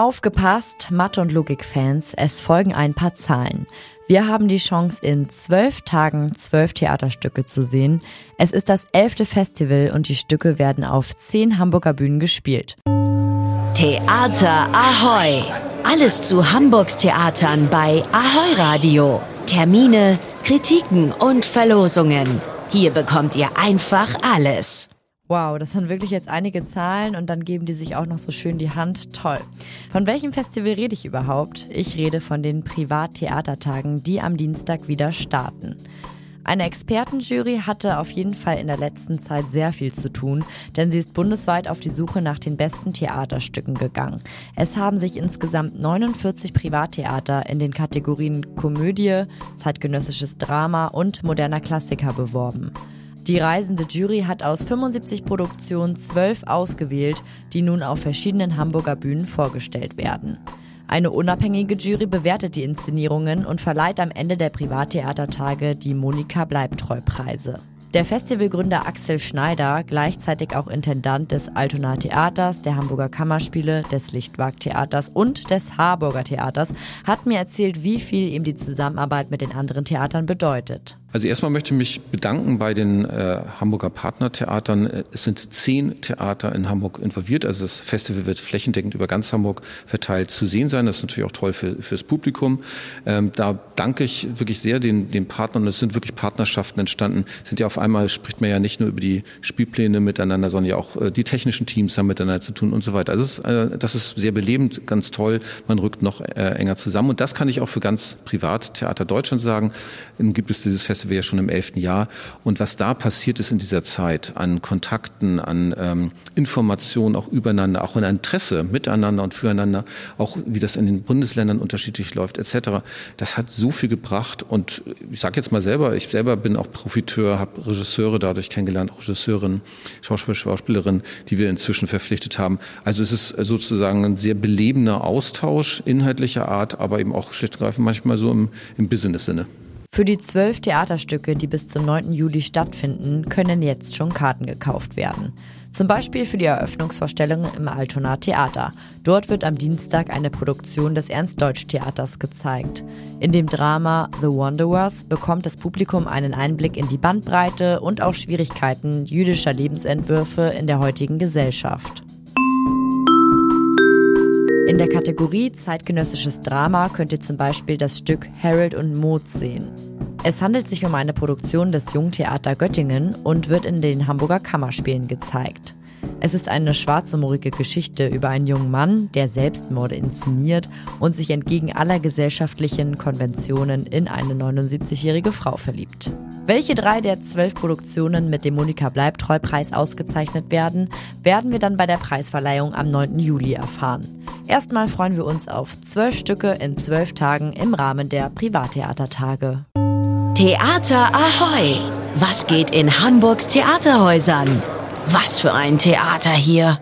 Aufgepasst, Mathe- und Logik-Fans, es folgen ein paar Zahlen. Wir haben die Chance, in zwölf Tagen zwölf Theaterstücke zu sehen. Es ist das elfte Festival und die Stücke werden auf zehn Hamburger Bühnen gespielt. Theater Ahoy! Alles zu Hamburgs Theatern bei Ahoy Radio. Termine, Kritiken und Verlosungen. Hier bekommt ihr einfach alles. Wow, das sind wirklich jetzt einige Zahlen und dann geben die sich auch noch so schön die Hand. Toll. Von welchem Festival rede ich überhaupt? Ich rede von den Privattheatertagen, die am Dienstag wieder starten. Eine Expertenjury hatte auf jeden Fall in der letzten Zeit sehr viel zu tun, denn sie ist bundesweit auf die Suche nach den besten Theaterstücken gegangen. Es haben sich insgesamt 49 Privattheater in den Kategorien Komödie, zeitgenössisches Drama und moderner Klassiker beworben. Die reisende Jury hat aus 75 Produktionen zwölf ausgewählt, die nun auf verschiedenen Hamburger Bühnen vorgestellt werden. Eine unabhängige Jury bewertet die Inszenierungen und verleiht am Ende der Privattheatertage die Monika Bleibtreu-Preise. Der Festivalgründer Axel Schneider, gleichzeitig auch Intendant des Altona Theaters, der Hamburger Kammerspiele, des Lichtwag Theaters und des Harburger Theaters, hat mir erzählt, wie viel ihm die Zusammenarbeit mit den anderen Theatern bedeutet. Also erstmal möchte ich mich bedanken bei den äh, Hamburger Partnertheatern. Es sind zehn Theater in Hamburg involviert. Also das Festival wird flächendeckend über ganz Hamburg verteilt zu sehen sein. Das ist natürlich auch toll für, fürs Publikum. Ähm, da danke ich wirklich sehr den, den Partnern. Es sind wirklich Partnerschaften entstanden. Es sind ja auf einmal spricht man ja nicht nur über die Spielpläne miteinander, sondern ja auch äh, die technischen Teams haben miteinander zu tun und so weiter. Also es äh, das ist sehr belebend, ganz toll. Man rückt noch äh, enger zusammen. Und das kann ich auch für ganz Privattheater Deutschland sagen. Dann gibt es dieses Festival Festival ja schon im elften Jahr. Und was da passiert ist in dieser Zeit an Kontakten, an ähm, Informationen auch übereinander, auch an Interesse miteinander und füreinander, auch wie das in den Bundesländern unterschiedlich läuft etc., das hat so viel gebracht. Und ich sage jetzt mal selber, ich selber bin auch Profiteur, habe Regisseure dadurch kennengelernt, Regisseurin, Schauspieler, Schauspielerin, die wir inzwischen verpflichtet haben. Also es ist sozusagen ein sehr belebender Austausch inhaltlicher Art, aber eben auch schlicht und manchmal so im, im Business-Sinne. Für die zwölf Theaterstücke, die bis zum 9. Juli stattfinden, können jetzt schon Karten gekauft werden. Zum Beispiel für die Eröffnungsvorstellung im Altona Theater. Dort wird am Dienstag eine Produktion des Ernst-Deutsch-Theaters gezeigt. In dem Drama The Wanderers bekommt das Publikum einen Einblick in die Bandbreite und auch Schwierigkeiten jüdischer Lebensentwürfe in der heutigen Gesellschaft. In der Kategorie zeitgenössisches Drama könnt ihr zum Beispiel das Stück Harold und Maud sehen. Es handelt sich um eine Produktion des Jungtheater Göttingen und wird in den Hamburger Kammerspielen gezeigt. Es ist eine schwarzhumorige Geschichte über einen jungen Mann, der Selbstmorde inszeniert und sich entgegen aller gesellschaftlichen Konventionen in eine 79-jährige Frau verliebt. Welche drei der zwölf Produktionen mit dem Monika Bleibtreu-Preis ausgezeichnet werden, werden wir dann bei der Preisverleihung am 9. Juli erfahren. Erstmal freuen wir uns auf zwölf Stücke in zwölf Tagen im Rahmen der Privattheatertage. Theater Ahoy! Was geht in Hamburgs Theaterhäusern? Was für ein Theater hier!